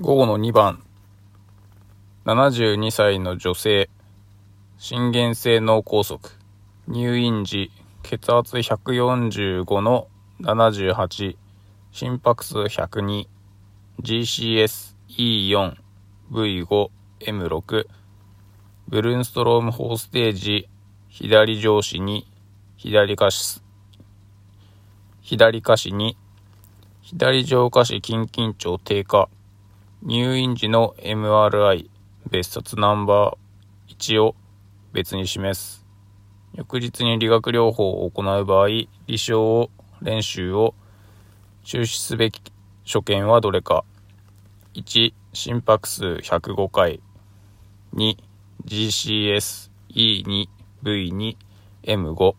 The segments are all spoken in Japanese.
午後の2番、72歳の女性、心原性脳梗塞、入院時、血圧145の78、心拍数102、GCS E4、V5、M6、ブルンストローム4ステージ、左上肢に、左下肢、左下肢に、左上下肢筋緊張低下、入院時の MRI 別冊ナンバー1を別に示す。翌日に理学療法を行う場合、理想を、練習を中止すべき所見はどれか。1、心拍数105回。2、GCS E2 V2 M5。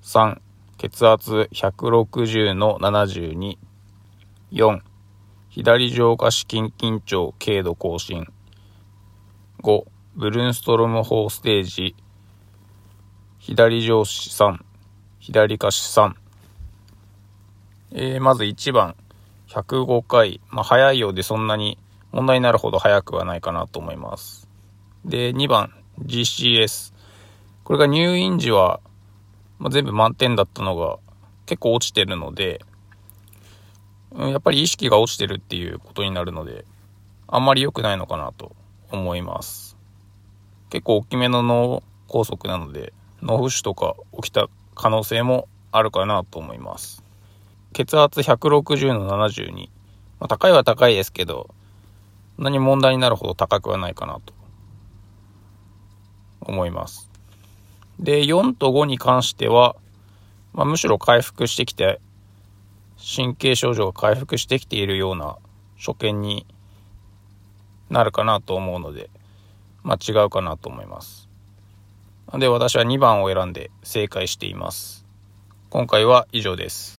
3、血圧160の72。4、左上下視筋緊張軽度更新。5、ブルンストロム4ステージ。左上肢3、左下肢3。えー、まず1番、105回。まあ、早いようでそんなに問題になるほど早くはないかなと思います。で、2番、GCS。これが入院時は、まあ、全部満点だったのが結構落ちてるので、やっぱり意識が落ちてるっていうことになるので、あんまり良くないのかなと思います。結構大きめの脳梗塞なので、脳浮腫とか起きた可能性もあるかなと思います。血圧160の72。まあ、高いは高いですけど、何問題になるほど高くはないかなと思います。で、4と5に関しては、まあ、むしろ回復してきて神経症状が回復してきているような所見になるかなと思うので、まあ違うかなと思います。で、私は2番を選んで正解しています。今回は以上です。